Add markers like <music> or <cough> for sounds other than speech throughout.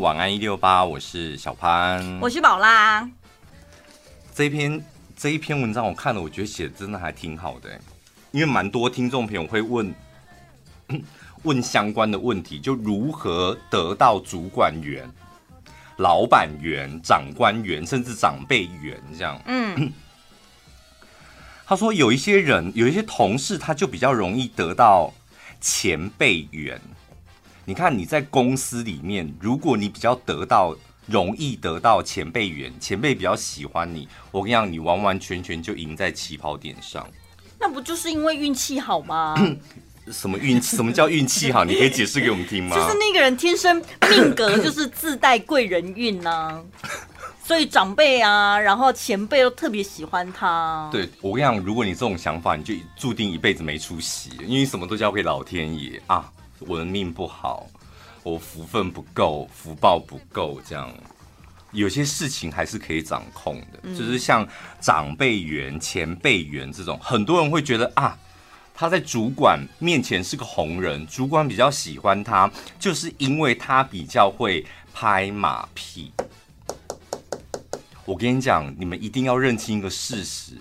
晚安一六八，我是小潘，我是宝拉。这一篇这一篇文章我看了，我觉得写的真的还挺好的，因为蛮多听众朋友会问 <coughs> 问相关的问题，就如何得到主管缘、老板缘、长官缘，甚至长辈缘这样。嗯，<coughs> 他说有一些人，有一些同事，他就比较容易得到前辈缘。你看你在公司里面，如果你比较得到容易得到前辈缘，前辈比较喜欢你，我跟你讲，你完完全全就赢在起跑点上。那不就是因为运气好吗？<coughs> 什么运气？什么叫运气好？你可以解释给我们听吗？<laughs> 就是那个人天生命格就是自带贵人运呐，<laughs> 所以长辈啊，然后前辈都特别喜欢他。对，我跟你讲，如果你这种想法，你就注定一辈子没出息，因为什么都交给老天爷啊。我的命不好，我福分不够，福报不够，这样有些事情还是可以掌控的。嗯、就是像长辈缘、前辈缘这种，很多人会觉得啊，他在主管面前是个红人，主管比较喜欢他，就是因为他比较会拍马屁。我跟你讲，你们一定要认清一个事实。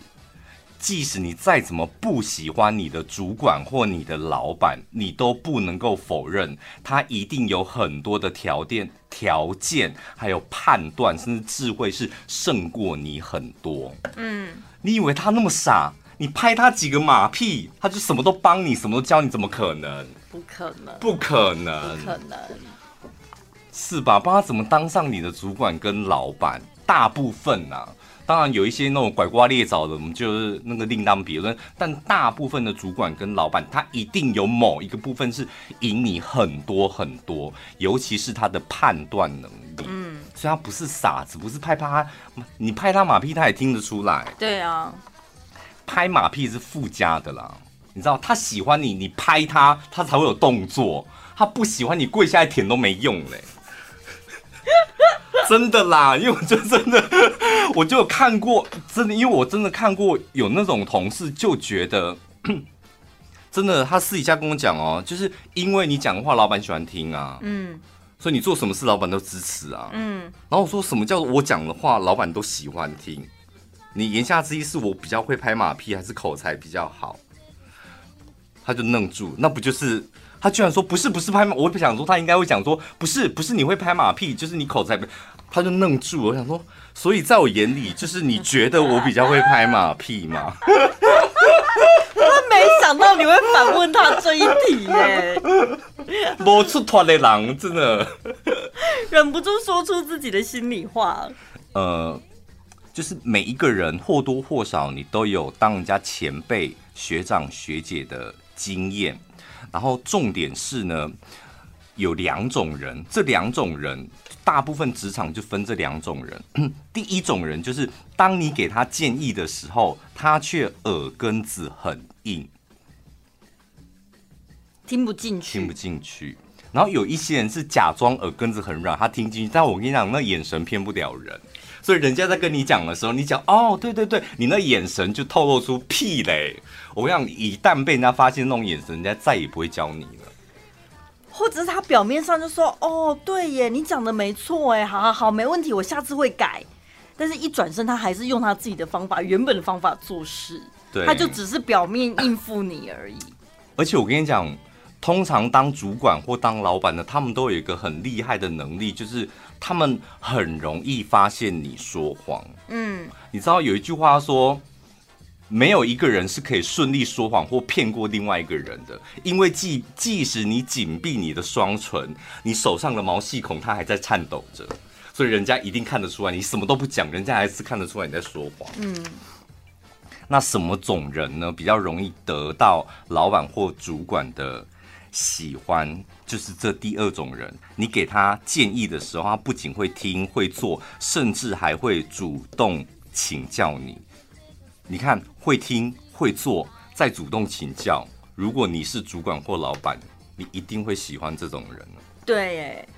即使你再怎么不喜欢你的主管或你的老板，你都不能够否认他一定有很多的条件、条件还有判断，甚至智慧是胜过你很多。嗯，你以为他那么傻？你拍他几个马屁，他就什么都帮你，什么都教你？怎么可能？不可能！不可能！不可能！是吧？帮他怎么当上你的主管跟老板？大部分啊。当然有一些那种拐瓜裂枣的，我们就是那个另当别论。但大部分的主管跟老板，他一定有某一个部分是赢你很多很多，尤其是他的判断能力。嗯，所以他不是傻子，不是拍他，你拍他马屁，他也听得出来。对啊，拍马屁是附加的啦。你知道，他喜欢你，你拍他，他才会有动作。他不喜欢你，跪下来舔都没用嘞。真的啦，因为我就真的，<laughs> 我就看过，真的，因为我真的看过有那种同事就觉得，<coughs> 真的，他私底下跟我讲哦，就是因为你讲的话，老板喜欢听啊，嗯，所以你做什么事，老板都支持啊，嗯，然后我说什么叫我讲的话，老板都喜欢听，你言下之意是我比较会拍马屁，还是口才比较好？他就愣住，那不就是？他居然说不是不是拍马，我不想说他应该会讲说不是不是你会拍马屁，就是你口才。他就愣住，我想说，所以在我眼里，就是你觉得我比较会拍马 <laughs> 屁吗？他没想到你会反问他这一题耶，<laughs> 没出团的狼真的 <laughs> 忍不住说出自己的心里话。呃，就是每一个人或多或少，你都有当人家前辈、学长、学姐的经验。然后重点是呢，有两种人，这两种人大部分职场就分这两种人。<clears throat> 第一种人就是当你给他建议的时候，他却耳根子很硬，听不进去，听不进去。然后有一些人是假装耳根子很软，他听进去，但我跟你讲，那眼神骗不了人。所以人家在跟你讲的时候，你讲哦，对对对，你那眼神就透露出屁嘞。我跟你讲，一旦被人家发现那种眼神，人家再也不会教你了。或者是他表面上就说：“哦，对耶，你讲的没错，哎，好好好，没问题，我下次会改。”但是，一转身，他还是用他自己的方法，原本的方法做事。对，他就只是表面应付你而已。<coughs> 而且，我跟你讲，通常当主管或当老板的，他们都有一个很厉害的能力，就是他们很容易发现你说谎。嗯，你知道有一句话说。没有一个人是可以顺利说谎或骗过另外一个人的，因为即即使你紧闭你的双唇，你手上的毛细孔它还在颤抖着，所以人家一定看得出来，你什么都不讲，人家还是看得出来你在说谎。嗯，那什么种人呢？比较容易得到老板或主管的喜欢，就是这第二种人。你给他建议的时候，他不仅会听会做，甚至还会主动请教你。你看，会听会做，再主动请教。如果你是主管或老板，你一定会喜欢这种人。对耶。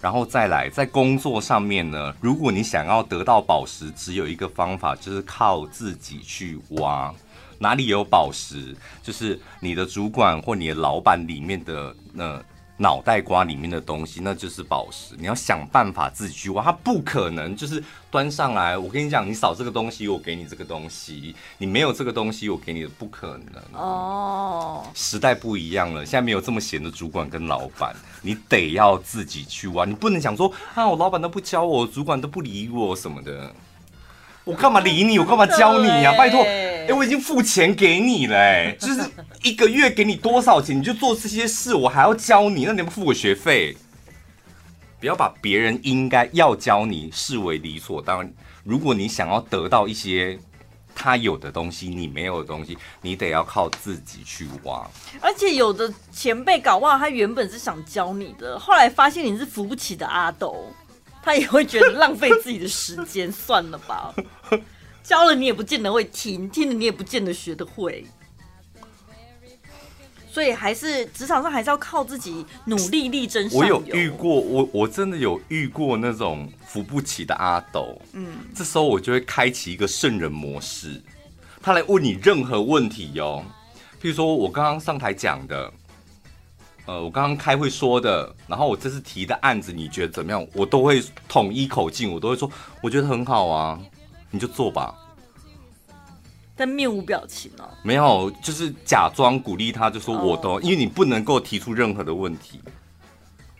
然后再来，在工作上面呢，如果你想要得到宝石，只有一个方法，就是靠自己去挖。哪里有宝石，就是你的主管或你的老板里面的那脑袋瓜里面的东西，那就是宝石。你要想办法自己去挖，它不可能就是端上来。我跟你讲，你少这个东西，我给你这个东西；你没有这个东西，我给你的，不可能。哦，时代不一样了，现在没有这么闲的主管跟老板，你得要自己去挖。你不能想说啊，我老板都不教我，主管都不理我什么的。我干嘛理你？我干嘛教你呀、啊？拜托，哎、欸，我已经付钱给你了、欸，哎，<laughs> 就是一个月给你多少钱，你就做这些事，我还要教你，那你不付我学费？不要把别人应该要教你视为理所当然。如果你想要得到一些他有的东西，你没有的东西，你得要靠自己去挖。而且有的前辈搞忘了他原本是想教你的，后来发现你是扶不起的阿斗。他也会觉得浪费自己的时间，算了吧。<laughs> 教了你也不见得会听，听了你也不见得学得会。所以还是职场上还是要靠自己努力力争上游。我有遇过，我我真的有遇过那种扶不起的阿斗。嗯，这时候我就会开启一个圣人模式，他来问你任何问题哟。譬如说我刚刚上台讲的。呃，我刚刚开会说的，然后我这次提的案子，你觉得怎么样？我都会统一口径，我都会说，我觉得很好啊，你就做吧。但面无表情哦。没有，就是假装鼓励他，就说我都，因为你不能够提出任何的问题。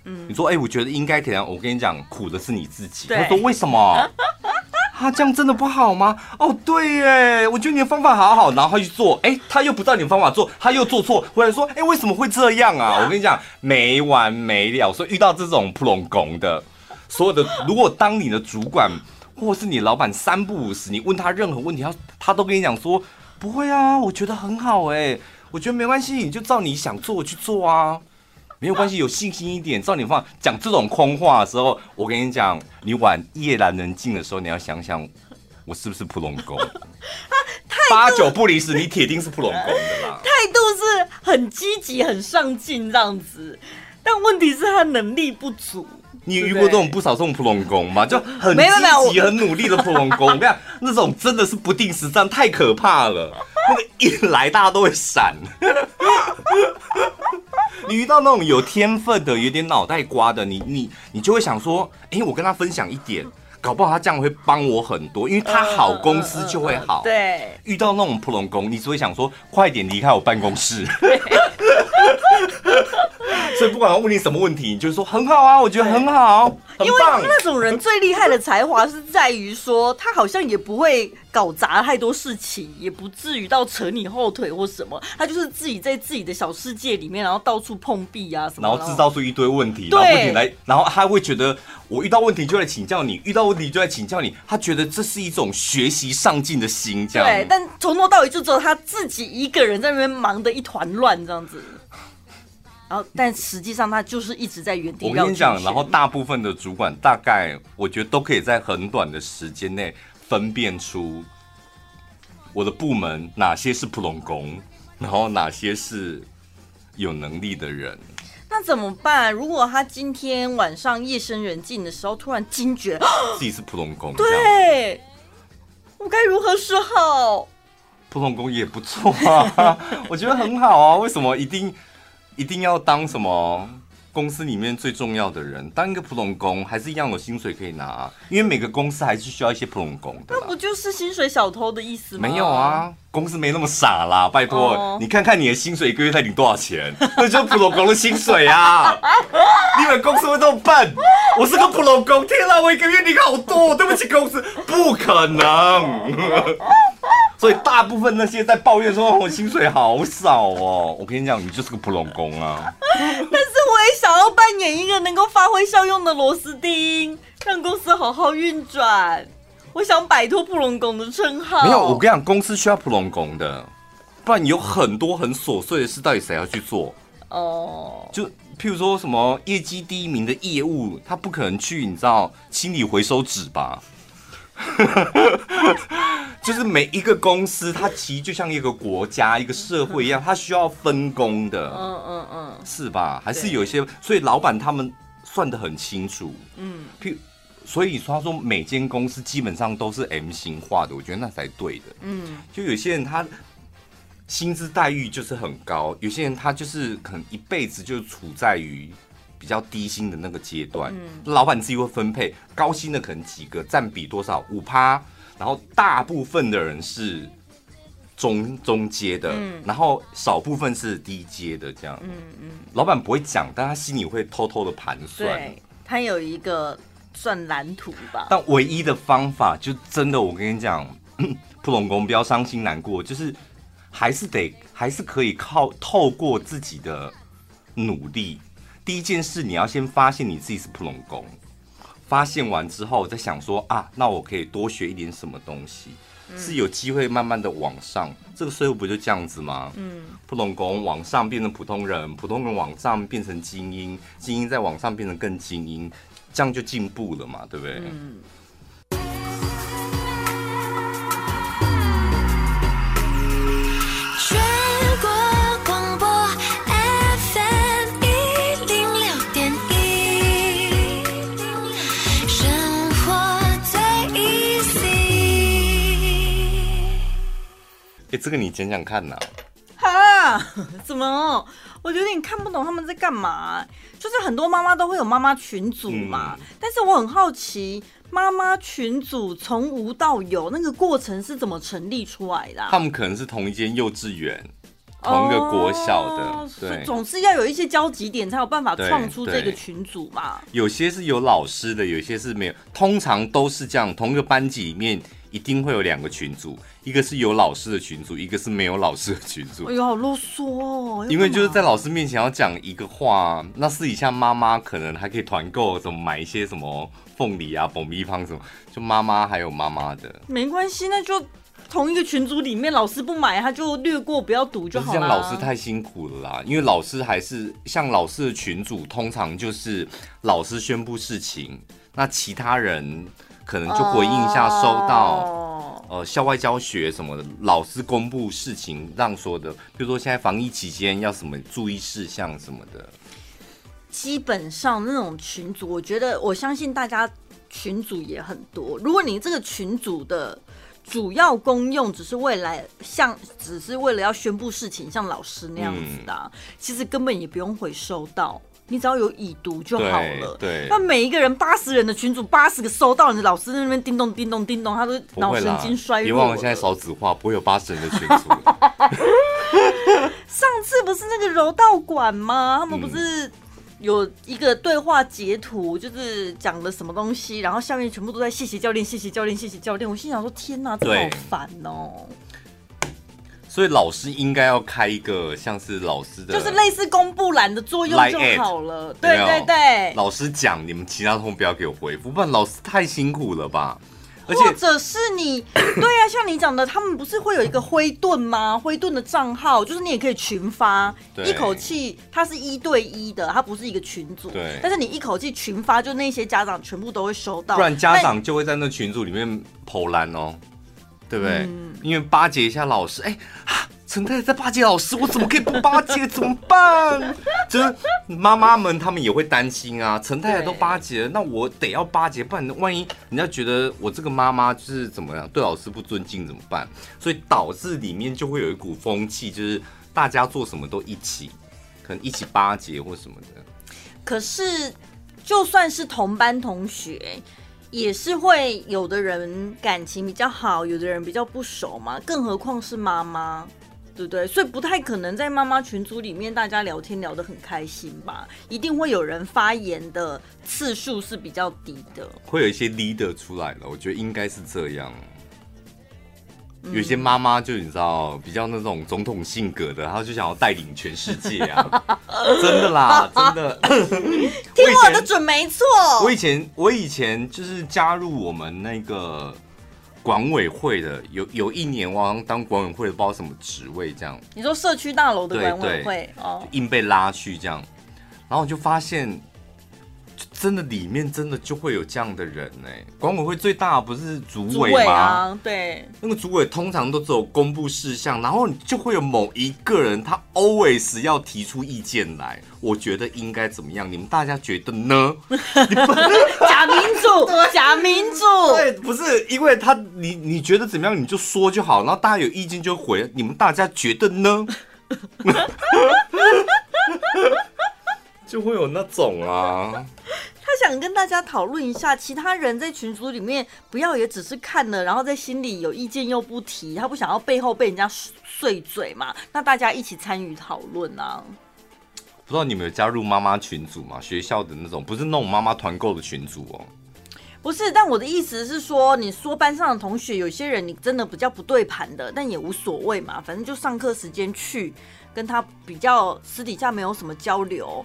嗯，你说，哎，我觉得应该怎样？我跟你讲，苦的是你自己。他说为什么？他、啊、这样真的不好吗？哦，对耶，我觉得你的方法好好，然后他去做，哎，他又不照你的方法做，他又做错，回来说，哎，为什么会这样啊？<laughs> 我跟你讲，没完没了。所以遇到这种普拢拱的，所有的，如果当你的主管或是你老板三不五时，你问他任何问题，他他都跟你讲说，不会啊，我觉得很好，哎，我觉得没关系，你就照你想做去做啊。没有关系，有信心一点。照你放讲这种空话的时候，我跟你讲，你晚夜阑人静的时候，你要想想，我是不是普拢拱？<laughs> 八九不离十，你铁定是普拢拱的啦。态度是很积极、很上进这样子，但问题是他能力不足。你遇过这种不少这种普拢拱吗？就很积极、很努力的普拢拱。我跟你讲，那种真的是不定时战，太可怕了。那个一来，大家都会闪。你遇到那种有天分的、有点脑袋瓜的，你你你就会想说，哎、欸，我跟他分享一点，搞不好他这样会帮我很多，因为他好，公司就会好。对，遇到那种普龙工，你只会想说，快点离开我办公室。<laughs> <laughs> 所以不管他问你什么问题，你就是说很好啊，我觉得很好，<laughs> 很棒。因为那种人最厉害的才华是在于说，他好像也不会搞砸太多事情，也不至于到扯你后腿或什么。他就是自己在自己的小世界里面，然后到处碰壁啊什么，然后制造出一堆问题，然后问题来，然后他会觉得我遇到问题就来请教你，遇到问题就来请教你，他觉得这是一种学习上进的心，这样。对，但从头到尾就只有他自己一个人在那边忙得一团乱，这样子。然后，但实际上他就是一直在原地。我跟你讲，然后大部分的主管大概，我觉得都可以在很短的时间内分辨出我的部门哪些是普龙工，然后哪些是有能力的人。那怎么办？如果他今天晚上夜深人静的时候突然惊觉自己是普龙工，<gasps> 对，我该如何是好？普拢拱也不错啊，<laughs> 我觉得很好啊。为什么一定？一定要当什么公司里面最重要的人？当一个普通工，还是一样有薪水可以拿啊？因为每个公司还是需要一些普通工的。那不就是薪水小偷的意思吗？没有啊，公司没那么傻啦，拜托，oh. 你看看你的薪水一个月才领多少钱？<laughs> 那就是普罗工的薪水啊！<laughs> 你们公司会这么笨？我是个普罗工，天哪，我一个月领好多，对不起公司，不可能。<laughs> 所以大部分那些在抱怨说我薪水好少哦，我跟你讲，你就是个普拢拱啊。但是我也想要扮演一个能够发挥效用的螺丝钉，让公司好好运转。我想摆脱普拢拱的称号。没有，我跟你讲，公司需要普拢拱的，不然你有很多很琐碎的事，到底谁要去做？哦，就譬如说什么业绩第一名的业务，他不可能去，你知道清理回收纸吧？<laughs> 就是每一个公司，它其实就像一个国家、一个社会一样，它需要分工的。嗯嗯嗯，是吧？还是有一些，所以老板他们算得很清楚。嗯，譬所以说他说每间公司基本上都是 M 型化的，我觉得那才对的。嗯，就有些人他薪资待遇就是很高，有些人他就是可能一辈子就处在于比较低薪的那个阶段，嗯、老板自己会分配，高薪的可能几个占比多少五趴，然后大部分的人是中中阶的，嗯、然后少部分是低阶的这样。嗯嗯，老板不会讲，但他心里会偷偷的盘算。对，他有一个算蓝图吧。但唯一的方法，就真的我跟你讲，<coughs> 普龙公不要伤心难过，就是还是得还是可以靠透过自己的努力。第一件事，你要先发现你自己是普龙公，发现完之后再想说啊，那我可以多学一点什么东西。是有机会慢慢的往上，这个社会不就这样子吗？嗯，普通工往上变成普通人，普通人往上变成精英，精英再往上变成更精英，这样就进步了嘛，对不对？嗯。这个你讲讲看呐？哈？<laughs> 怎么？我有点看不懂他们在干嘛。就是很多妈妈都会有妈妈群组嘛，嗯、但是我很好奇，妈妈群组从无到有那个过程是怎么成立出来的？他们可能是同一间幼稚园，同一个国小的，哦、对，总是要有一些交集点才有办法创出这个群组嘛。有些是有老师的，有些是没有，通常都是这样，同一个班级里面。一定会有两个群组，一个是有老师的群组，一个是没有老师的群组。哎呦，好啰嗦哦！因为就是在老师面前要讲一个话，那私底下妈妈可能还可以团购，怎么买一些什么凤梨啊、爆米花什么，就妈妈还有妈妈的。没关系，那就同一个群组里面，老师不买，他就略过，不要读就好了。这样老师太辛苦了啦，因为老师还是像老师的群组，通常就是老师宣布事情，那其他人。可能就回应一下，收到呃校外教学什么的，老师公布事情让说的，比如说现在防疫期间要什么注意事项什么的。基本上那种群组，我觉得我相信大家群组也很多。如果你这个群组的主要功用只是为来像，只是为了要宣布事情，像老师那样子的，嗯、其实根本也不用回收到。你只要有已读就好了。对，那每一个人八十人的群组，八十个收到，你的老师在那边叮咚叮咚叮咚，他都脑神经衰弱。别忘了现在少子化，不会有八十人的群组。上次不是那个柔道馆吗？他们不是有一个对话截图，就是讲了什么东西，然后下面全部都在谢谢教练，谢谢教练，谢谢教练。我心想说：天哪，这好烦哦。所以老师应该要开一个像是老师的，就是类似公布栏的作用就好了。对对对，老师讲，你们其他同学不要给我回复，不然老师太辛苦了吧？或者是你，<coughs> 对啊，像你讲的，他们不是会有一个灰盾吗？灰盾的账号，就是你也可以群发，一口气，它是一对一的，它不是一个群组。对，但是你一口气群发，就那些家长全部都会收到，不然家长就会在那群组里面跑烂哦。对不对？嗯、因为巴结一下老师，哎，陈太太在巴结老师，我怎么可以不巴结？怎么办？<laughs> 就是妈妈们他们也会担心啊。陈太太都巴结了，那我得要巴结，不然万一人家觉得我这个妈妈就是怎么样，对老师不尊敬怎么办？所以导致里面就会有一股风气，就是大家做什么都一起，可能一起巴结或什么的。可是就算是同班同学。也是会有的人感情比较好，有的人比较不熟嘛，更何况是妈妈，对不对？所以不太可能在妈妈群组里面大家聊天聊得很开心吧？一定会有人发言的次数是比较低的，会有一些 leader 出来了，我觉得应该是这样。有些妈妈就你知道比较那种总统性格的，她就想要带领全世界啊！<laughs> 真的啦，真的。<laughs> 听我的准没错。我以前我以前就是加入我们那个管委会的，有有一年我好像当管委会的不知道什么职位这样。你说社区大楼的管委会哦，硬被拉去这样，然后我就发现。真的里面真的就会有这样的人呢？管委会最大不是主委吗？啊、对，那个主委通常都只有公布事项，然后就会有某一个人他 always 要提出意见来。我觉得应该怎么样？你们大家觉得呢？<laughs> 假民主，<laughs> 假民主。对，不是因为他你你觉得怎么样你就说就好，然后大家有意见就回。你们大家觉得呢？就会有那种啊。<laughs> 他想跟大家讨论一下，其他人在群组里面不要也只是看了，然后在心里有意见又不提，他不想要背后被人家碎嘴嘛？那大家一起参与讨论啊！不知道你们有加入妈妈群组吗？学校的那种，不是那种妈妈团购的群组哦。不是，但我的意思是说，你说班上的同学有些人你真的比较不对盘的，但也无所谓嘛，反正就上课时间去跟他比较私底下没有什么交流，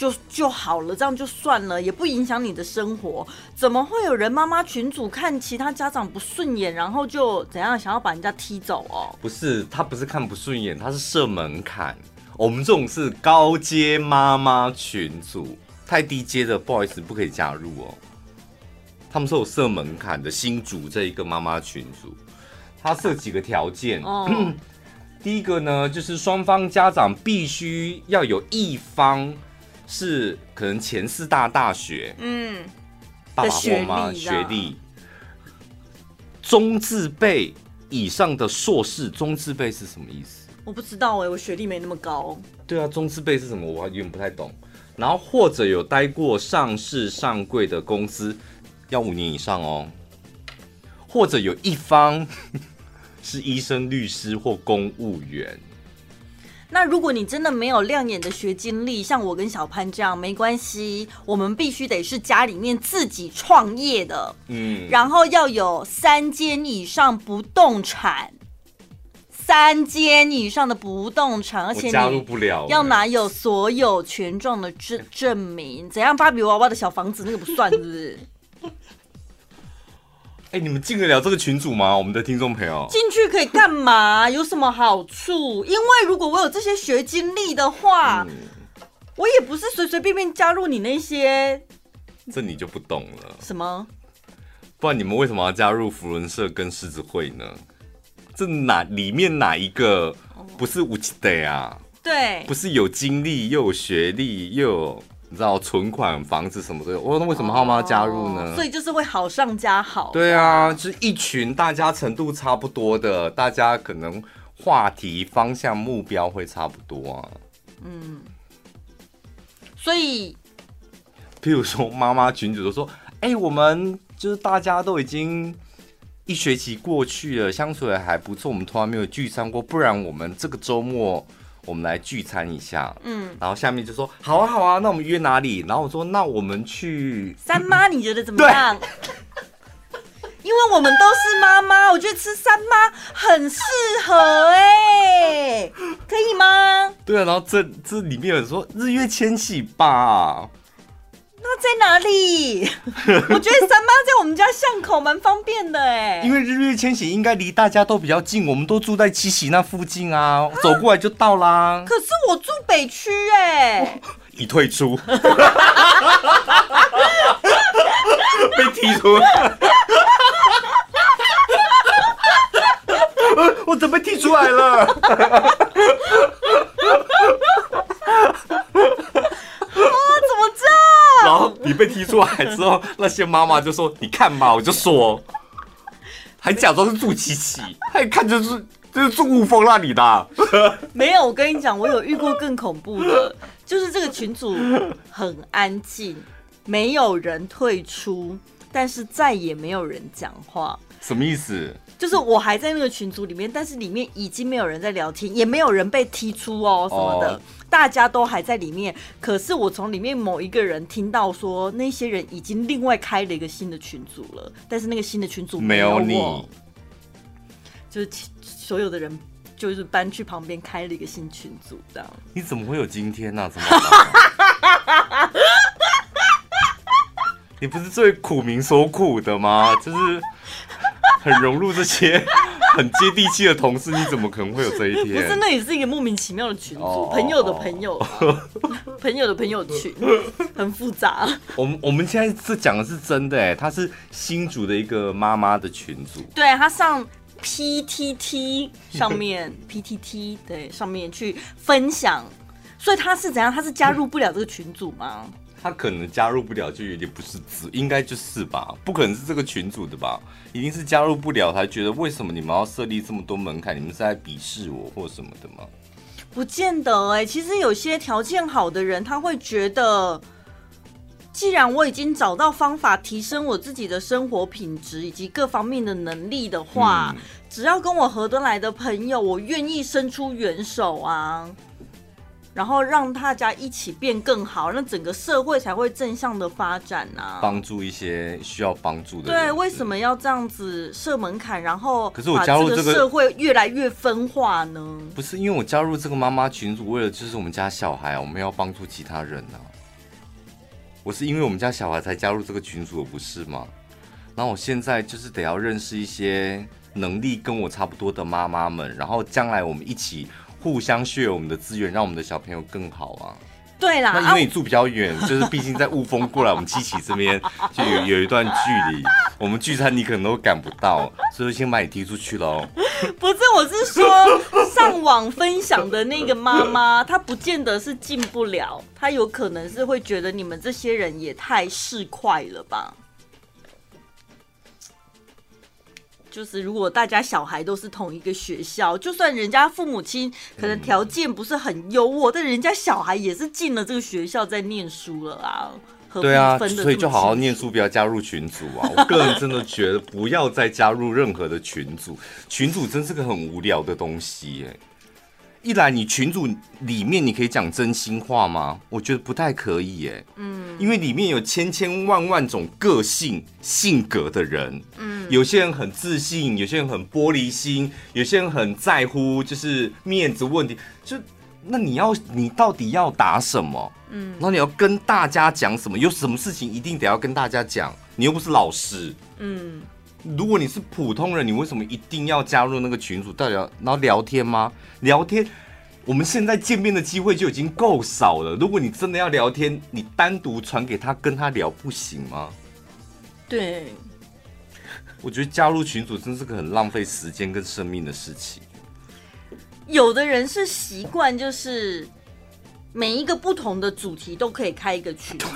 就就好了，这样就算了，也不影响你的生活。怎么会有人妈妈群主看其他家长不顺眼，然后就怎样想要把人家踢走哦？不是，他不是看不顺眼，他是设门槛。我们这种是高阶妈妈群组，太低阶的不好意思，不可以加入哦。他们是有设门槛的，新组这一个妈妈群组，他设几个条件。Oh. <clears throat> 第一个呢，就是双方家长必须要有一方是可能前四大大学，嗯，爸爸或妈学历，中字辈以上的硕士，中字辈是什么意思？我不知道哎、欸，我学历没那么高。对啊，中字辈是什么？我有点不太懂。然后或者有待过上市上柜的公司。要五年以上哦，或者有一方 <laughs> 是医生、律师或公务员。那如果你真的没有亮眼的学经历，像我跟小潘这样，没关系，我们必须得是家里面自己创业的，嗯，然后要有三间以上不动产，三间以上的不动产，而且你加入不了，要拿有所有权状的证证明。怎样？芭比娃娃的小房子那个不算，是不是？哎、欸，你们进得了这个群组吗？我们的听众朋友进去可以干嘛？<laughs> 有什么好处？因为如果我有这些学经历的话，嗯、我也不是随随便便加入你那些。这你就不懂了。什么？不然你们为什么要加入福伦社跟狮子会呢？这哪里面哪一个不是无奇的啊？对，不是有经历又有学历又有。你知道存款、房子什么的，我说那为什么他们要加入呢？所以就是会好上加好。对啊，就是一群大家程度差不多的，大家可能话题方向、目标会差不多啊。嗯，所以，譬如说妈妈群主都说：“哎、欸，我们就是大家都已经一学期过去了，相处的还不错，我们从来没有聚餐过，不然我们这个周末。”我们来聚餐一下，嗯，然后下面就说好啊好啊，那我们约哪里？然后我说那我们去三妈，你觉得怎么样？对因为我们都是妈妈，我觉得吃三妈很适合哎、欸，可以吗？对啊，然后这这里面有人说日月千禧吧。那在哪里？<laughs> 我觉得三妈在我们家巷口蛮方便的哎。因为日月千禧应该离大家都比较近，我们都住在七喜那附近啊，走过来就到啦。可是我住北区哎，已退出，<laughs> 被踢出，<laughs> 我怎么被踢出来了？然后你被踢出来之后，那些妈妈就说：“你看嘛，我就说，还假装是住七七，还看着是就是住雾峰那里的。<laughs> ”没有，我跟你讲，我有遇过更恐怖的，就是这个群组很安静，没有人退出，但是再也没有人讲话。什么意思？就是我还在那个群组里面，但是里面已经没有人在聊天，也没有人被踢出哦什么的，哦、大家都还在里面。可是我从里面某一个人听到说，那些人已经另外开了一个新的群组了，但是那个新的群组没有你，就是所有的人就是搬去旁边开了一个新群组，这样。你怎么会有今天呢、啊？怎么办？<laughs> 你不是最苦民所苦的吗？就是。很融入这些很接地气的同事，你怎么可能会有这一天？不是，那也是一个莫名其妙的群组，oh, 朋友的朋友，<laughs> 朋友的朋友群，很复杂。我们我们现在这讲的是真的哎，他是新组的一个妈妈的群组，对，他上 PTT 上面 PTT 对上面去分享，所以他是怎样？他是加入不了这个群组吗？他可能加入不了，就有点不是字，应该就是吧？不可能是这个群组的吧？一定是加入不了，才觉得为什么你们要设立这么多门槛？你们是在鄙视我或什么的吗？不见得哎、欸，其实有些条件好的人，他会觉得，既然我已经找到方法提升我自己的生活品质以及各方面的能力的话，嗯、只要跟我合得来的朋友，我愿意伸出援手啊。然后让大家一起变更好，那整个社会才会正向的发展啊！帮助一些需要帮助的人。对，为什么要这样子设门槛？然后，可是我加入这个社会越来越分化呢？不是，因为我加入这个妈妈群组，为了就是我们家小孩，我们要帮助其他人啊。我是因为我们家小孩才加入这个群组，不是吗？然后我现在就是得要认识一些能力跟我差不多的妈妈们，然后将来我们一起。互相 share 我们的资源，让我们的小朋友更好啊！对啦，那因为你住比较远，啊、<laughs> 就是毕竟在雾峰过来，我们七期这边就有有一段距离，我们聚餐你可能都赶不到，所以先把你踢出去喽。不是，我是说上网分享的那个妈妈，她不见得是进不了，她有可能是会觉得你们这些人也太市侩了吧。就是如果大家小孩都是同一个学校，就算人家父母亲可能条件不是很优渥，嗯、但人家小孩也是进了这个学校在念书了啊。对啊，所以就好好念书，不要加入群组啊！我个人真的觉得不要再加入任何的群组，<laughs> 群组真是个很无聊的东西耶。一来你群主里面你可以讲真心话吗？我觉得不太可以耶。嗯，因为里面有千千万万种个性性格的人。嗯，有些人很自信，有些人很玻璃心，有些人很在乎就是面子问题。就那你要你到底要打什么？嗯，然后你要跟大家讲什么？有什么事情一定得要跟大家讲？你又不是老师。嗯。如果你是普通人，你为什么一定要加入那个群组？到底要然后聊天吗？聊天，我们现在见面的机会就已经够少了。如果你真的要聊天，你单独传给他跟他聊不行吗？对，我觉得加入群组真是个很浪费时间跟生命的事情。有的人是习惯，就是每一个不同的主题都可以开一个群组。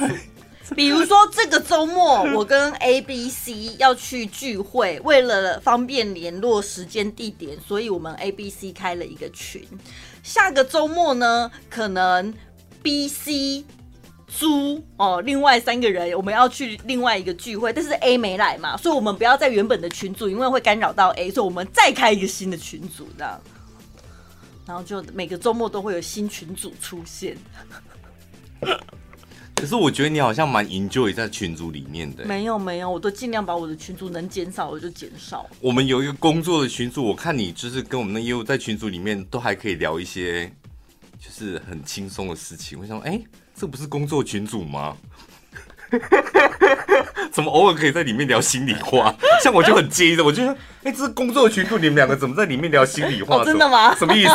<laughs> 比如说这个周末，我跟 A、B、C 要去聚会，为了方便联络时间地点，所以我们 A、B、C 开了一个群。下个周末呢，可能 B、C、猪哦，另外三个人我们要去另外一个聚会，但是 A 没来嘛，所以我们不要在原本的群组，因为会干扰到 A，所以我们再开一个新的群组，这样，然后就每个周末都会有新群组出现。<laughs> 可是我觉得你好像蛮 enjoy 在群组里面的。没有没有，我都尽量把我的群组能减少我就减少。我们有一个工作的群组，我看你就是跟我们的业务在群组里面都还可以聊一些，就是很轻松的事情。我想说，哎、欸，这不是工作群组吗？<laughs> 怎么偶尔可以在里面聊心里话？<laughs> 像我就很介意的，我觉得，哎、欸，这是工作群组，你们两个怎么在里面聊心里话？哦？真的吗？什么意思？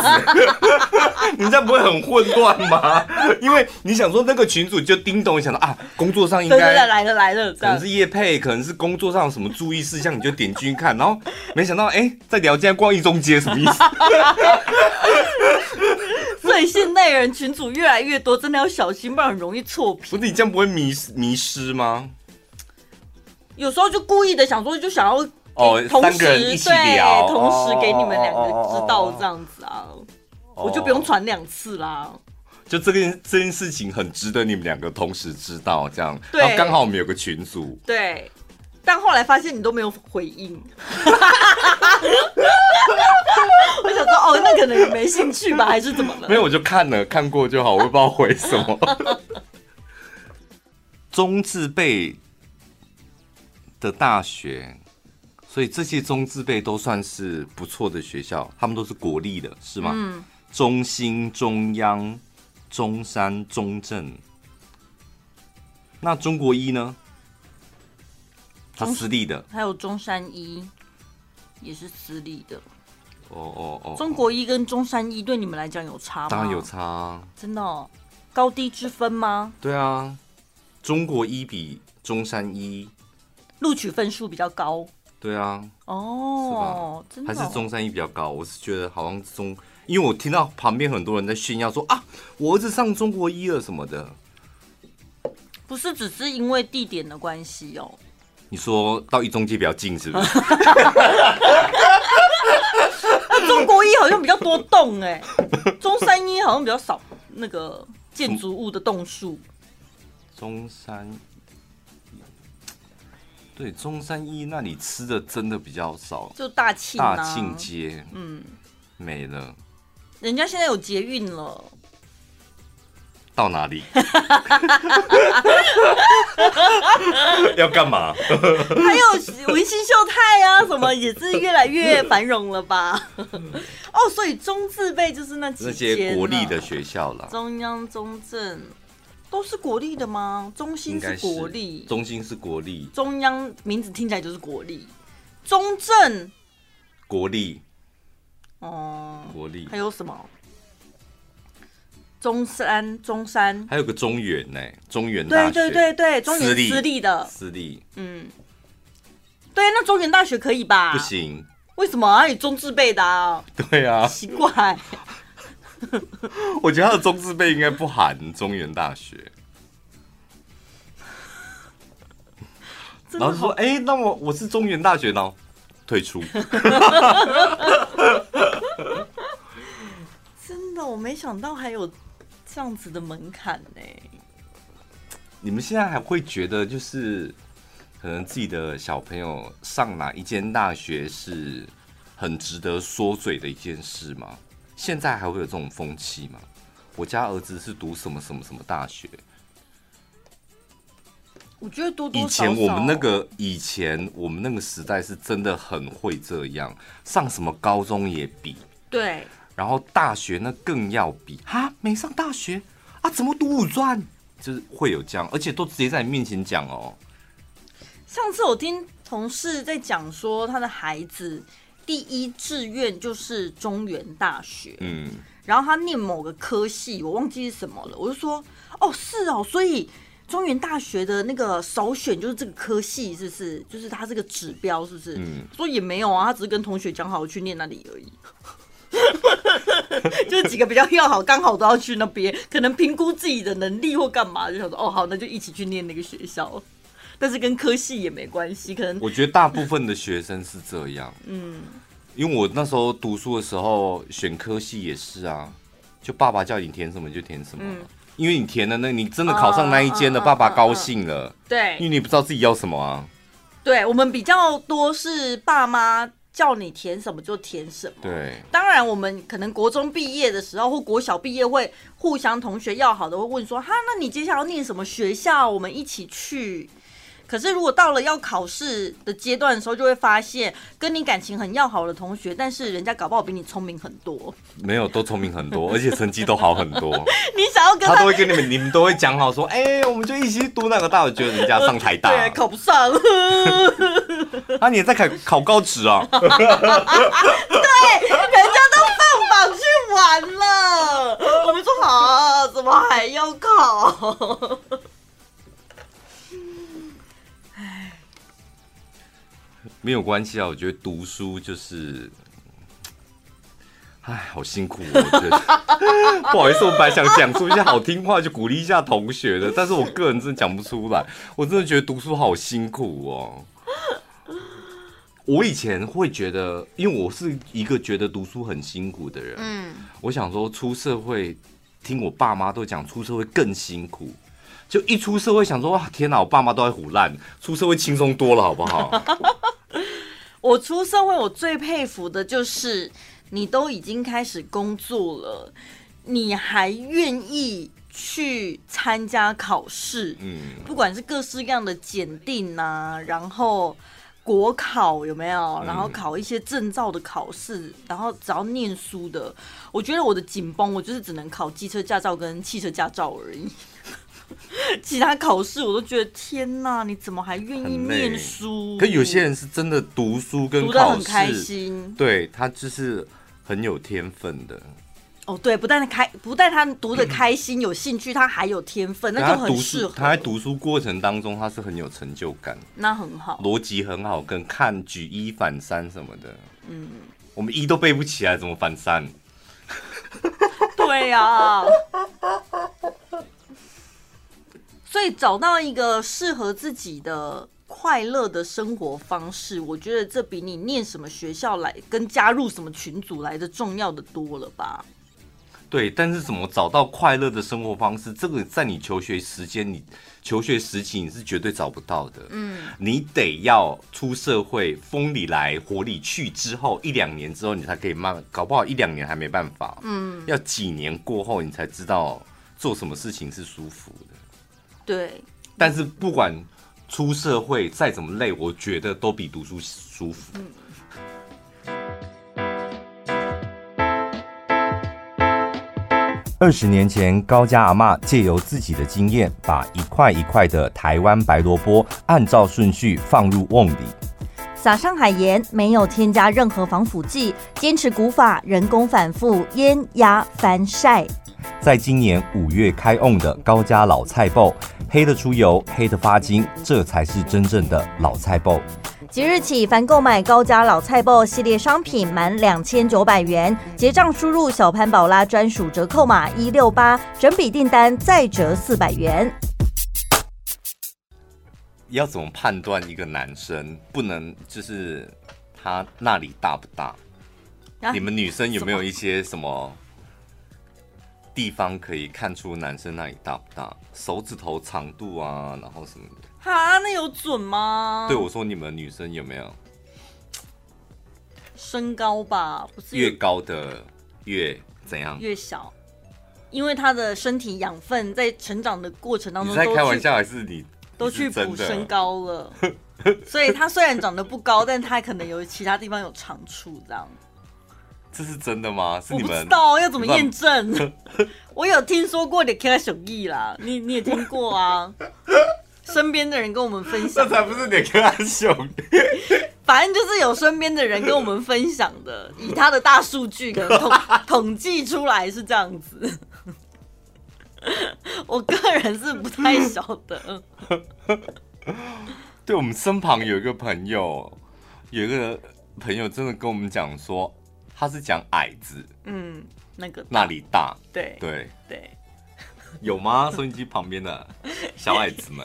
你这样不会很混乱吗？<laughs> 因为你想说那个群主就叮咚，想到啊，工作上应该来了来了，可能是叶配，可能是工作上有什么注意事项，你就点进去看，然后没想到，哎、欸，在聊天逛一中街，什么意思？所以现代人群组越来越多，真的要小心，不然很容易错评。不是你这样不会迷迷失吗？有时候就故意的想说，就想要哦，同时三个人一起聊，对，同时给你们两个知道这样子啊，我就不用传两次啦。就这件这件事情很值得你们两个同时知道，这样，然后刚好我们有个群组，对。但后来发现你都没有回应，<laughs> 我想说哦，那可能你没兴趣吧，还是怎么了？没有，我就看了看过就好，我也不知道回什么。<laughs> 中字辈的大学，所以这些中字辈都算是不错的学校，他们都是国立的，是吗？嗯。中心、中央、中山、中正，那中国一呢？他私立的，还有中山医也是私立的。哦哦哦！中国医跟中山医对你们来讲有差吗？当然有差啊！真的哦，高低之分吗？对啊，中国医比中山医录取分数比较高。对啊，哦，是吧？真的哦？还是中山医比较高？我是觉得好像中，因为我听到旁边很多人在炫耀说啊，我儿子上中国医了什么的。不是只是因为地点的关系哦。你说到一中街比较近是不是？<laughs> 中国一好像比较多栋哎，<laughs> 中山一好像比较少那个建筑物的栋数。中山，对，中山一那里吃的真的比较少，就大庆大庆街，嗯，没了。人家现在有捷运了。到哪里？<laughs> 要干嘛？还有文心秀泰啊，什么也是越来越繁荣了吧？哦，所以中字辈就是那几那些国立的学校了。中央、中正都是国立的吗？中心是国立，中心是国立，中央名字听起来就是国立，中正国立，哦，国立还有什么？中山，中山还有个中原呢，中原大学，对对对对，中原私立的，私立，嗯，对，那中原大学可以吧？不行，为什么啊？你中字辈的啊？对啊，奇怪，<laughs> 我觉得他的中字辈应该不含中原大学。然后说，哎、欸，那我我是中原大学呢，退出。<laughs> 真的，我没想到还有。这样子的门槛呢？你们现在还会觉得，就是可能自己的小朋友上哪一间大学是很值得说嘴的一件事吗？现在还会有这种风气吗？我家儿子是读什么什么什么大学？我觉得多多少少，以前我们那个以前我们那个时代是真的很会这样，上什么高中也比。对。然后大学呢更要比啊，没上大学啊，怎么读五专？就是会有这样，而且都直接在你面前讲哦。上次我听同事在讲说，他的孩子第一志愿就是中原大学，嗯，然后他念某个科系，我忘记是什么了。我就说，哦，是哦，所以中原大学的那个首选就是这个科系，是不是？就是他这个指标，是不是？嗯，说也没有啊，他只是跟同学讲好去念那里而已。<laughs> 就是几个比较要好，刚好都要去那边，可能评估自己的能力或干嘛，就想说哦好，那就一起去念那个学校，但是跟科系也没关系。可能我觉得大部分的学生是这样，嗯，因为我那时候读书的时候选科系也是啊，就爸爸叫你填什么就填什么，嗯、因为你填了那，你真的考上那一间的，爸爸高兴了，对，因为你不知道自己要什么啊。对，我们比较多是爸妈。叫你填什么就填什么。对，当然我们可能国中毕业的时候或国小毕业会互相同学要好的会问说，哈，那你接下来要念什么学校？我们一起去。可是如果到了要考试的阶段的时候，就会发现跟你感情很要好的同学，但是人家搞不好比你聪明很多。没有，都聪明很多，<laughs> 而且成绩都好很多。<laughs> 你想要跟他，他都会跟你们，你们都会讲好说，哎、欸，我们就一起去读那个大学，觉得人家上台大，<laughs> 对，考不上。啊，你也在考考高职啊？对，人家都放榜去玩了，我们说好、啊，怎么还要考？没有关系啊，我觉得读书就是，哎，好辛苦，我觉得 <laughs> 不好意思，我本来想讲出一些好听话，就鼓励一下同学的，但是我个人真的讲不出来，我真的觉得读书好辛苦哦。我以前会觉得，因为我是一个觉得读书很辛苦的人，嗯，我想说出社会，听我爸妈都讲出社会更辛苦，就一出社会想说哇，天哪，我爸妈都在唬烂，出社会轻松多了，好不好？<laughs> 我出社会，我最佩服的就是你都已经开始工作了，你还愿意去参加考试，嗯，不管是各式各样的检定啊，然后国考有没有，然后考一些证照的考试，然后只要念书的，我觉得我的紧绷，我就是只能考机车驾照跟汽车驾照而已。<laughs> 其他考试我都觉得天哪，你怎么还愿意念书？可有些人是真的读书跟考试读得很开心，对他就是很有天分的。哦，对，不但开，不但他读的开心、有兴趣，他还有天分，那就很适合。他在读书过程当中，他是很有成就感，那很好，逻辑很好，跟看举一反三什么的。嗯，我们一都背不起来，怎么反三？<laughs> 对呀、啊。所以找到一个适合自己的快乐的生活方式，我觉得这比你念什么学校来跟加入什么群组来的重要的多了吧？对，但是怎么找到快乐的生活方式？这个在你求学时间，你求学时期你是绝对找不到的。嗯，你得要出社会，风里来火里去之后，一两年之后，你才可以慢慢，搞不好一两年还没办法。嗯，要几年过后，你才知道做什么事情是舒服的。对，但是不管出社会再怎么累，我觉得都比读书舒服。嗯。二十年前，高家阿嬷借由自己的经验，把一块一块的台湾白萝卜按照顺序放入瓮里，撒上海盐，没有添加任何防腐剂，坚持古法，人工反复腌压翻晒。在今年五月开瓮的高家老菜脯，黑的出油，黑的发金，这才是真正的老菜脯。即日起，凡购买高家老菜脯系列商品满两千九百元，结账输入小潘宝拉专属折扣码一六八，整笔订单再折四百元。要怎么判断一个男生？不能就是他那里大不大？啊、你们女生有没有一些什么地方可以看出男生那里大不大？手指头长度啊，然后什么的。哈，那有准吗？对，我说你们女生有没有身高吧？不是越高的越怎样？越小，因为他的身体养分在成长的过程当中，你在开玩笑还是你都去补身高了？<laughs> 所以他虽然长得不高，但他可能有其他地方有长处，这样。这是真的吗？是你们我不知道要怎么验证？<laughs> 我有听说过你开手艺啦，你你也听过啊？身边的人跟我们分享，这才不是你跟他兄弟。<laughs> 反正就是有身边的人跟我们分享的，以他的大数据可能统统计出来是这样子。<laughs> 我个人是不太晓得。<laughs> 对，我们身旁有一个朋友，有一个朋友真的跟我们讲说，他是讲矮子，嗯，那个那里大，对对对。有吗？<laughs> 收音机旁边的小矮子们，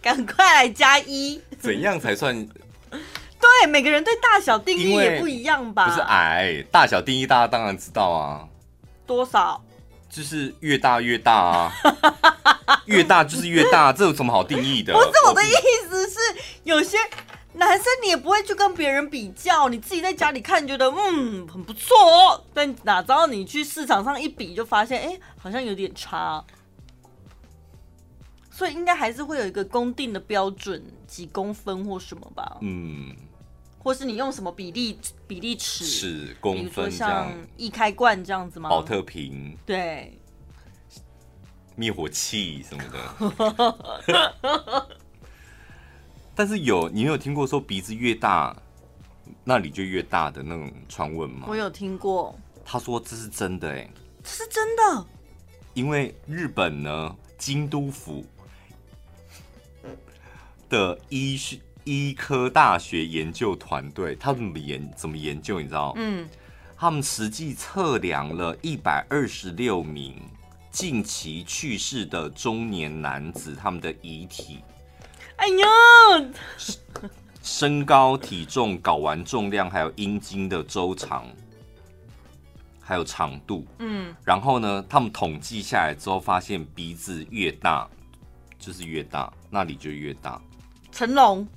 赶快来加一！怎样才算？对，每个人对大小定义也不一样吧？不是矮，大小定义大家当然知道啊。多少？就是越大越大啊，<laughs> 越大就是越大，这有什么好定义的？不是我的意思是有些。男生你也不会去跟别人比较，你自己在家里看觉得嗯很不错哦，但哪知道你去市场上一比就发现哎好像有点差，所以应该还是会有一个公定的标准，几公分或什么吧？嗯，或是你用什么比例比例尺？尺公分像易开罐这样子吗？保特瓶对，灭火器什么的。但是有你有听过说鼻子越大，那里就越大的那种传闻吗？我有听过。他说这是真的哎、欸，这是真的。因为日本呢，京都府的医学医科大学研究团队，他怎么研怎么研究？你知道？嗯，他们实际测量了一百二十六名近期去世的中年男子，他们的遗体。哎呦，身高、体重、睾丸重量，还有阴茎的周长，还有长度。嗯，然后呢，他们统计下来之后，发现鼻子越大就是越大，那里就越大。成龙，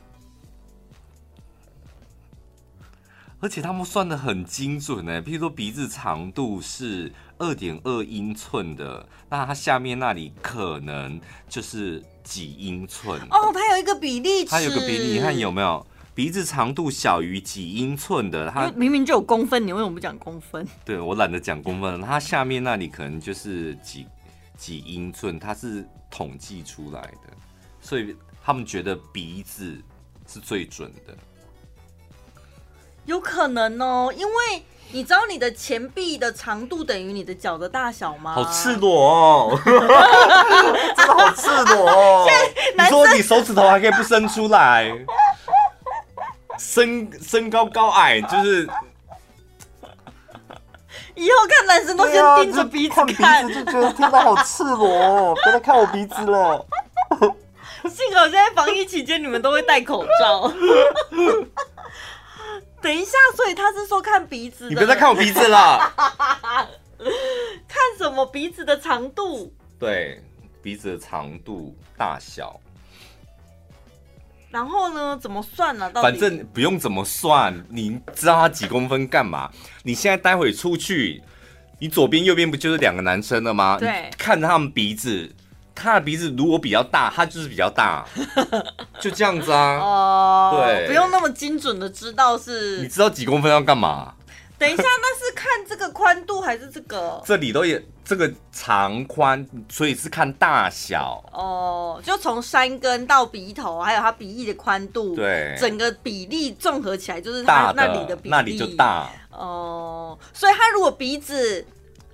而且他们算的很精准呢。譬如说鼻子长度是二点二英寸的，那它下面那里可能就是。几英寸哦，它有一个比例尺，它有个比例，你看有没有鼻子长度小于几英寸的？它明明就有公分，你为什么不讲公分？对，我懒得讲公分，它下面那里可能就是几几英寸，它是统计出来的，所以他们觉得鼻子是最准的。有可能哦，因为。你知道你的前臂的长度等于你的脚的大小吗？好赤裸哦，<laughs> 真的好赤裸哦！<laughs> 你说你手指头还可以不伸出来，身身高高矮就是，<laughs> 以后看男生都先盯着鼻子看，啊、看鼻子就觉得天哪，好赤裸哦！别再看我鼻子了。幸好现在防疫期间你们都会戴口罩。等一下，所以他是说看鼻子的。你别再看我鼻子了。<laughs> 看什么？鼻子的长度。对，鼻子的长度大小。然后呢？怎么算呢、啊？反正不用怎么算，你知道他几公分干嘛？你现在待会出去，你左边右边不就是两个男生了吗？对，看着他们鼻子，他的鼻子如果比较大，他就是比较大，<laughs> 就这样子啊。哦，对，不用那么精准的知道是。你知道几公分要干嘛？等一下，那是看这个宽度还是这个？这里都有这个长宽，所以是看大小哦。就从山根到鼻头，还有他鼻翼的宽度，对，整个比例综合起来就是它那里的比例，那里就大哦。所以他如果鼻子。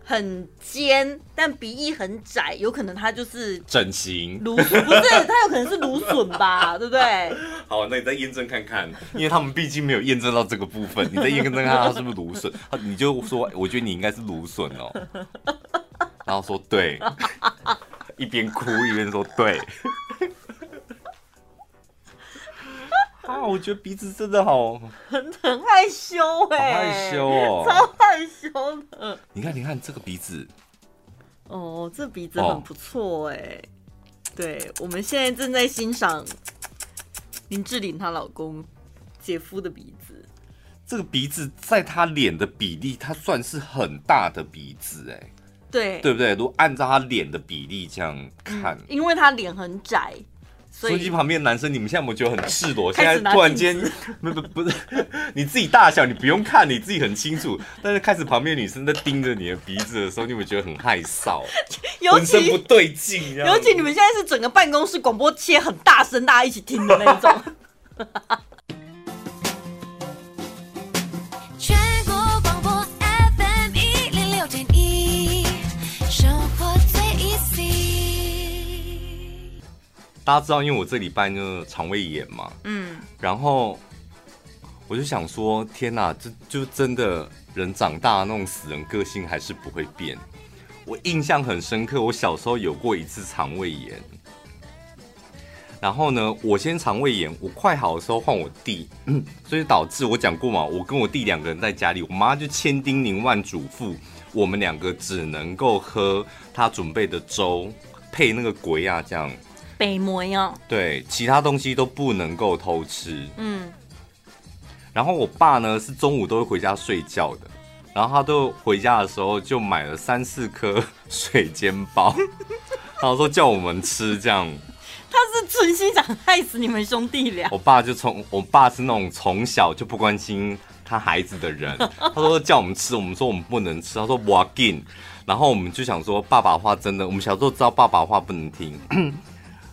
很尖，但鼻翼很窄，有可能它就是整形，芦笋 <laughs> 不是，它有可能是芦笋吧，<laughs> 对不对？好，那你再验证看看，因为他们毕竟没有验证到这个部分，你再验证看看他是不是芦笋，你就说，我觉得你应该是芦笋哦，<laughs> 然后说对，一边哭一边说对。啊，我觉得鼻子真的好，很很害羞哎，害羞哦，超害羞的。你看，你看这个鼻子，哦，这鼻子很不错哎。对，我们现在正在欣赏林志玲她老公姐夫的鼻子。这个鼻子在他脸的比例，他算是很大的鼻子哎。对，对不对？如果按照他脸的比例这样看，嗯，因为他脸很窄。手机旁边的男生，你们现在有没有觉得很赤裸？现在突然间，<laughs> 不不不是，<laughs> 你自己大小你不用看，你自己很清楚。但是开始旁边女生在盯着你的鼻子的时候，你有没有觉得很害臊，<laughs> 浑身不对劲。尤其你们现在是整个办公室广播切很大声，大家一起听的那种。大家知道，因为我这礼拜就肠胃炎嘛，嗯，然后我就想说，天哪，这就真的人长大那种死人个性还是不会变。我印象很深刻，我小时候有过一次肠胃炎，然后呢，我先肠胃炎，我快好的时候换我弟，嗯，<clears throat> 所以导致我讲过嘛，我跟我弟两个人在家里，我妈就千叮咛万嘱咐，我们两个只能够喝她准备的粥配那个鬼啊这样。北模呀，对，其他东西都不能够偷吃。嗯，然后我爸呢是中午都会回家睡觉的，然后他都回家的时候就买了三四颗水煎包，<laughs> 然后说叫我们吃这样。他是存心想害死你们兄弟俩。我爸就从我爸是那种从小就不关心他孩子的人，<laughs> 他说叫我们吃，我们说我们不能吃，他说我进，然后我们就想说爸爸话真的，我们小时候知道爸爸话不能听。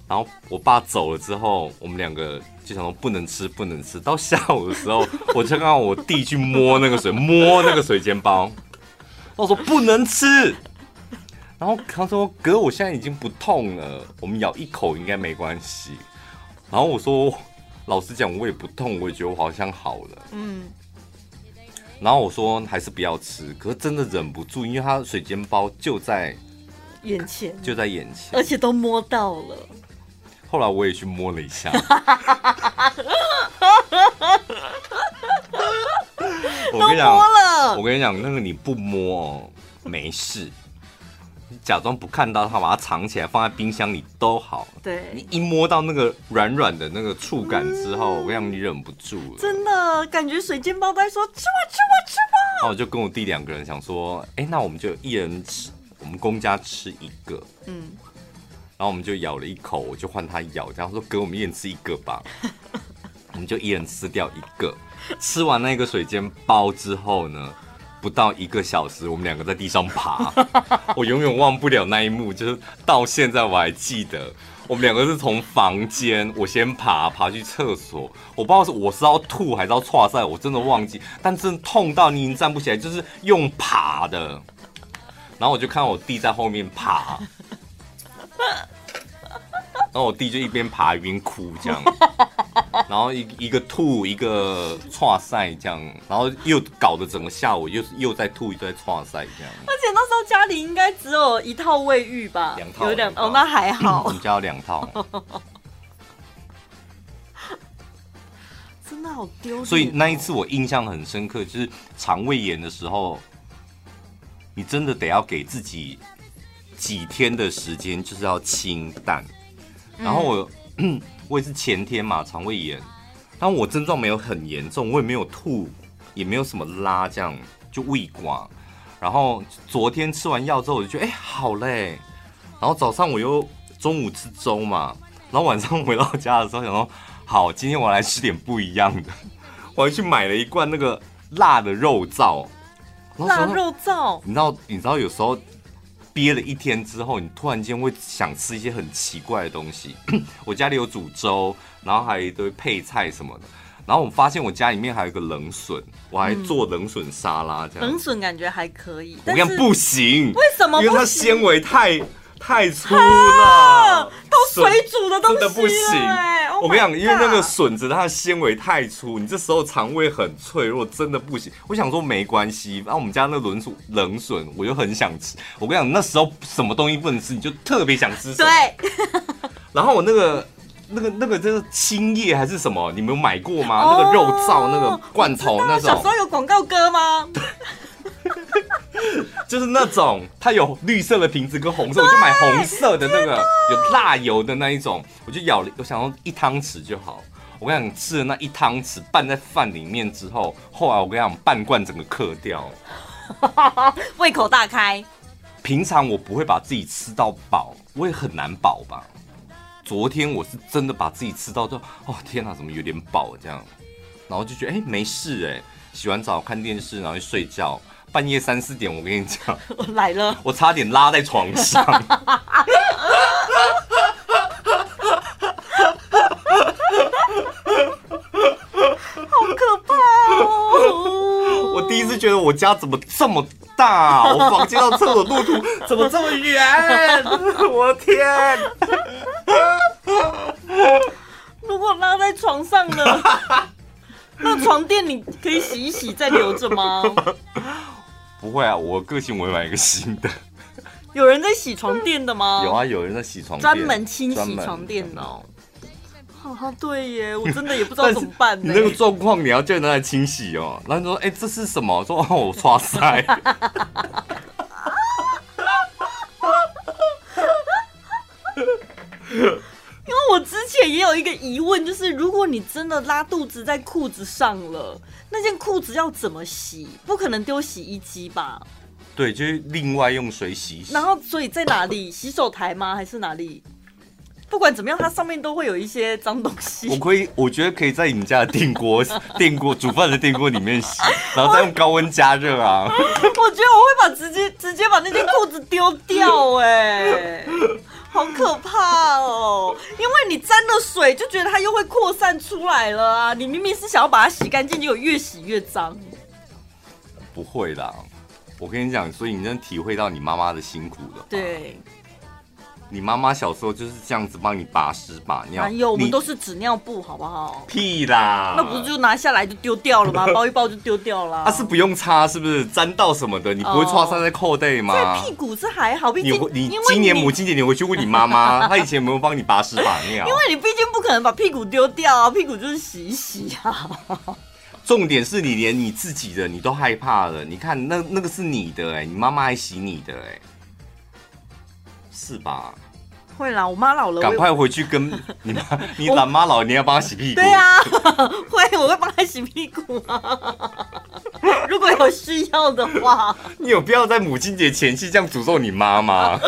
然后我爸走了之后，我们两个就想说不能吃，不能吃。到下午的时候，我就看到我弟去 <laughs> 摸那个水，摸那个水煎包。我说不能吃。然后他说哥，我现在已经不痛了，我们咬一口应该没关系。然后我说老实讲，我也不痛，我也觉得我好像好了。嗯。然后我说还是不要吃，可是真的忍不住，因为他水煎包就在眼前，就在眼前，而且都摸到了。后来我也去摸了一下，<laughs> 我跟你讲，我跟你讲，那个你不摸哦，没事，你假装不看到它，把它藏起来，放在冰箱里都好。对，你一摸到那个软软的那个触感之后，我跟你讲，你忍不住了，真的感觉水煎包在说吃吧吃吧吃吧。然后我就跟我弟两个人想说，哎，那我们就一人吃，我们公家吃一个，嗯。然后我们就咬了一口，我就换他咬，然后说：“给我们一人吃一个吧。<laughs> ”我们就一人吃掉一个。吃完那个水煎包之后呢，不到一个小时，我们两个在地上爬。<laughs> 我永远忘不了那一幕，就是到现在我还记得，我们两个是从房间，我先爬爬去厕所，我不知道是我是要吐还是要剉赛，我真的忘记。但真的痛到你已经站不起来，就是用爬的。然后我就看我弟在后面爬。<laughs> 然后我弟就一边爬一边哭这样，然后一一个吐一个串赛这样，然后又搞得整个下午又又在吐又在串赛这样。而且那时候家里应该只有一套卫浴吧？两套，有两哦，那还好。我们家有两套，<laughs> 真的好丢。所以那一次我印象很深刻，就是肠胃炎的时候，你真的得要给自己几天的时间，就是要清淡。然后我、嗯、<clears throat> 我也是前天嘛，肠胃炎，但我症状没有很严重，我也没有吐，也没有什么拉，这样就胃寡。然后昨天吃完药之后，我就觉得哎、欸、好嘞。然后早上我又中午吃粥嘛，然后晚上回到家的时候想说，好，今天我来吃点不一样的，<laughs> 我还去买了一罐那个辣的肉燥。辣肉燥，你知道你知道有时候憋了一天之后，你突然间会想吃一些很奇怪的东西。<clears throat> 我家里有煮粥，然后还有一堆配菜什么的。然后我发现我家里面还有一个冷笋，我还做冷笋沙拉这样。冷笋感觉还可以，我跟你讲不行，为什么？因为它纤维太太粗了，都水煮的东西真的不行。我跟你讲，因为那个笋子它的纤维太粗，你这时候肠胃很脆弱，真的不行。我想说没关系，然后我们家那个冷笋冷笋，我就很想吃。我跟你讲，那时候什么东西不能吃，你就特别想吃。对。<laughs> 然后我那个。那个那个就是青叶还是什么？你们有买过吗？哦、那个肉燥那个罐头那种。小时候有广告歌吗？<laughs> 对，<laughs> 就是那种，它有绿色的瓶子跟红色，我就买红色的那个有辣油的那一种，我就舀了，我想要一汤匙就好。我跟你讲，吃了那一汤匙拌在饭里面之后，后来我跟你讲，半罐整个嗑掉，<laughs> 胃口大开。平常我不会把自己吃到饱，我也很难饱吧。昨天我是真的把自己吃到就哦天哪，怎么有点饱这样，然后就觉得哎、欸、没事哎，洗完澡看电视，然后去睡觉，半夜三四点我跟你讲，<laughs> 我来了，我差点拉在床上，好可怕哦！我第一次觉得我家怎么这么大，我房间到厕所路途 <laughs> 怎么这么远？<laughs> 我的天！如果拉在床上呢？那床垫你可以洗一洗再留着吗？不会啊，我个性我会买一个新的。有人在洗床垫的吗？有啊，有人在洗床垫，专门清洗床垫哦。好好对耶，我真的也不知道怎么办。你那个状况你要叫人来清洗哦。然后你说，哎、欸，这是什么？说哦，我刷塞。<laughs> 因为我之前也有一个疑问，就是如果你真的拉肚子在裤子上了，那件裤子要怎么洗？不可能丢洗衣机吧？对，就是另外用水洗洗。然后，所以在哪里？洗手台吗？还是哪里？不管怎么样，它上面都会有一些脏东西。<laughs> 我可以，我觉得可以在你们家的电锅、<laughs> 电锅煮饭的电锅里面洗，然后再用高温加热啊。<laughs> 我觉得我会把直接直接把那件裤子丢掉，哎。好可怕哦！因为你沾了水，就觉得它又会扩散出来了啊！你明明是想要把它洗干净，结果越洗越脏。不会啦，我跟你讲，所以你真的体会到你妈妈的辛苦了。对。你妈妈小时候就是这样子帮你把屎把尿，哎呦我们都是纸尿布，好不好？屁啦！那不是就拿下来就丢掉了吗？<laughs> 包一包就丢掉了。啊，是不用擦，是不是？沾到什么的，你不会擦上在扣带吗？在屁股是还好，毕竟你你今年母亲节你回去问你妈妈，<laughs> 她以前有没有帮你把屎把尿？因为你毕竟不可能把屁股丢掉啊，屁股就是洗一洗啊。<laughs> 重点是你连你自己的你都害怕了，你看那那个是你的哎、欸，你妈妈还洗你的哎、欸。是吧？会啦，我妈老了，赶快回去跟 <laughs> 你妈。<laughs> 你老妈老了，你要帮她洗屁股。对啊，<laughs> 会，我会帮她洗屁股啊。如果有需要的话，你有必要在母亲节前夕这样诅咒你妈吗？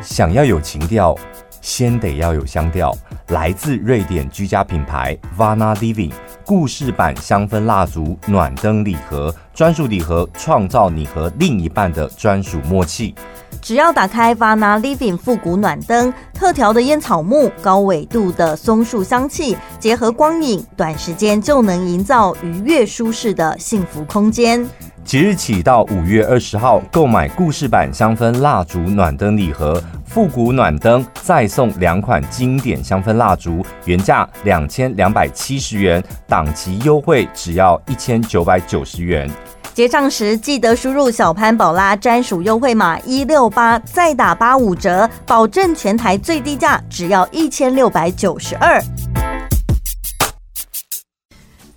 想要有情调，先得要有香调。来自瑞典居家品牌 Vana Living 故事版香氛蜡烛暖灯礼盒，专属礼盒创造你和另一半的专属默契。只要打开 Vana Living 复古暖灯，特调的烟草木、高纬度的松树香气，结合光影，短时间就能营造愉悦舒适的幸福空间。即日起到五月二十号，购买故事版香氛蜡烛暖灯礼盒。复古暖灯再送两款经典香氛蜡烛，原价两千两百七十元，档期优惠只要一千九百九十元。结账时记得输入小潘宝拉专属优惠码一六八，再打八五折，保证全台最低价只要一千六百九十二。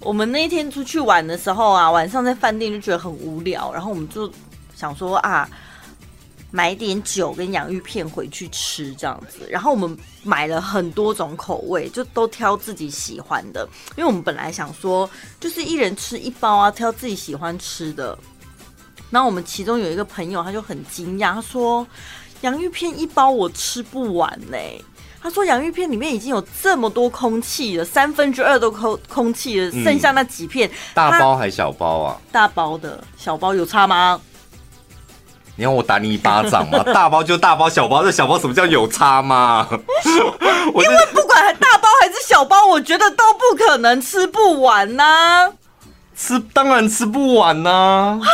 我们那一天出去玩的时候啊，晚上在饭店就觉得很无聊，然后我们就想说啊，买点酒跟洋芋片回去吃这样子。然后我们买了很多种口味，就都挑自己喜欢的，因为我们本来想说就是一人吃一包啊，挑自己喜欢吃的。那我们其中有一个朋友他就很惊讶，他说洋芋片一包我吃不完呢、他说：“洋芋片里面已经有这么多空气了，三分之二都空空气了，剩下那几片，嗯、大包还小包啊？大包的，小包有差吗？你要我打你一巴掌吗？大包就大包，小包就小包，什么叫有差吗？<laughs> 因为不管大包还是小包，我觉得都不可能吃不完呐、啊。吃当然吃不完呐、啊。啊，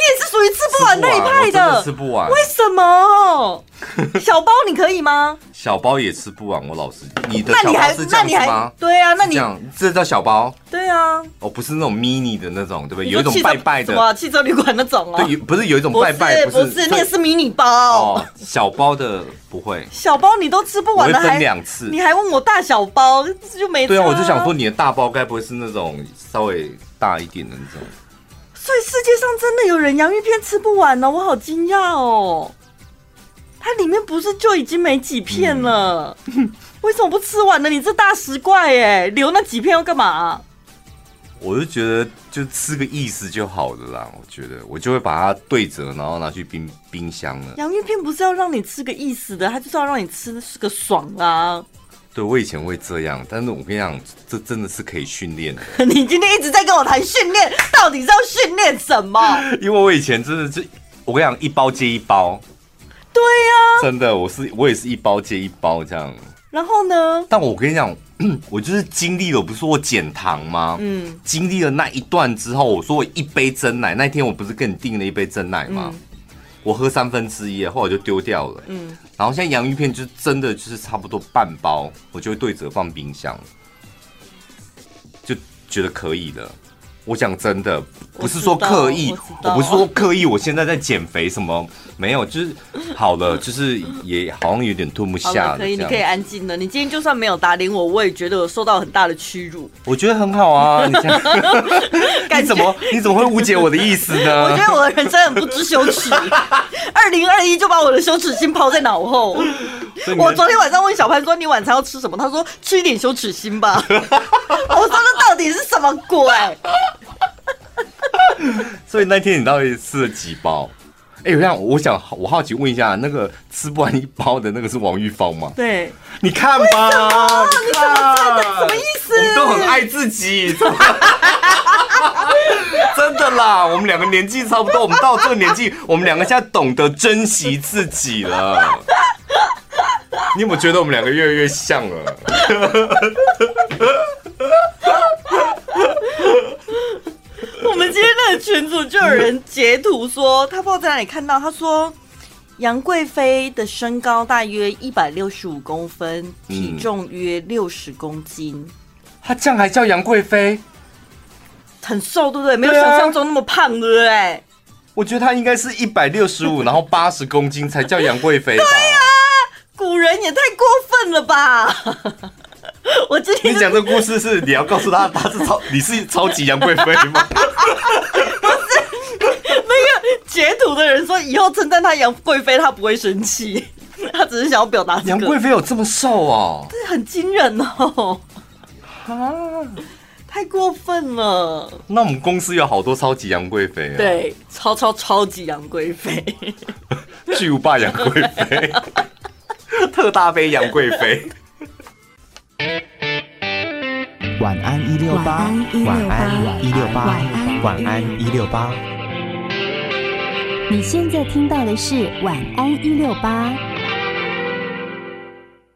你也是属于吃不完那一派的，吃不完，为什么？<laughs> 小包你可以吗？”小包也吃不完，我老实，你的小包是这样子吗？对啊，那你这样这叫小包？对啊，哦，不是那种 mini 的那种，对不对？有一种拜拜的，什么汽车旅馆那种啊？对，不是有一种拜拜，不是，那也是迷你包。哦，小包的不会，小包你都吃不完了，还分两次，你还问我大小包就没？对啊，我就想说你的大包该不会是那种稍微大一点的那种？所以世界上真的有人洋芋片吃不完呢，我好惊讶哦。它里面不是就已经没几片了？嗯、为什么不吃完呢？你这大食怪哎，留那几片要干嘛？我就觉得就吃个意思就好了啦。我觉得我就会把它对折，然后拿去冰冰箱了。洋芋片不是要让你吃个意思的，它就是要让你吃的是个爽啊。对，我以前会这样，但是我跟你讲，这真的是可以训练的。<laughs> 你今天一直在跟我谈训练，到底是要训练什么？<laughs> 因为我以前真的是，我跟你讲，一包接一包。对呀、啊，真的，我是我也是一包接一包这样。然后呢？但我跟你讲，<clears throat> 我就是经历了，不是说我减糖吗？嗯，经历了那一段之后，我说我一杯真奶，那天我不是跟你订了一杯真奶吗？嗯、我喝三分之一，后来我就丢掉了。嗯，然后现在洋芋片就真的就是差不多半包，我就会对折放冰箱，就觉得可以了。我讲真的，不是说刻意，我，我不是说刻意，我现在在减肥什么没有，就是好了，<laughs> 就是也好像有点吞不下。可以，你可以安静了。你今天就算没有打脸我，我也觉得我受到很大的屈辱。我觉得很好啊，<laughs> 你，你怎么你怎么会误解我的意思呢？<laughs> 我觉得我的人生很不知羞耻。二零二一就把我的羞耻心抛在脑后。我昨天晚上问小潘说：“你晚餐要吃什么？”他说：“吃一点羞耻心吧。”我说：“这到底是什么鬼？” <laughs> 所以那天你到底吃了几包？哎、欸，我想，我想，我好奇问一下，那个吃不完一包的那个是王玉芳吗？对，你看吧，你看，你什么意思？我们都很爱自己，<laughs> 真的啦。我们两个年纪差不多，我们到这个年纪，我们两个现在懂得珍惜自己了。你有没有觉得我们两个越来越像了？我们今天那个群主就有人截图说，他不知道在哪里看到，他说杨贵妃的身高大约一百六十五公分，体重约六十公斤。他这样还叫杨贵妃？很瘦，对不对？没有想象中那么胖，对不对？我觉得他应该是一百六十五，然后八十公斤才叫杨贵妃。<laughs> 对呀，古人也太过分了吧！<laughs> 我今天你讲这个故事是你要告诉他 <laughs> 他是超你是超级杨贵妃吗？<laughs> 不是，那个截图的人说以后称赞他杨贵妃他不会生气，他只是想要表达杨贵妃有这么瘦哦，这很惊人哦，啊，太过分了。那我们公司有好多超级杨贵妃啊，对，超超超级杨贵妃，巨无霸杨贵妃，特大杯杨贵妃。晚安一六八，晚安一六八，晚安一六八。你现在听到的是晚安一六八。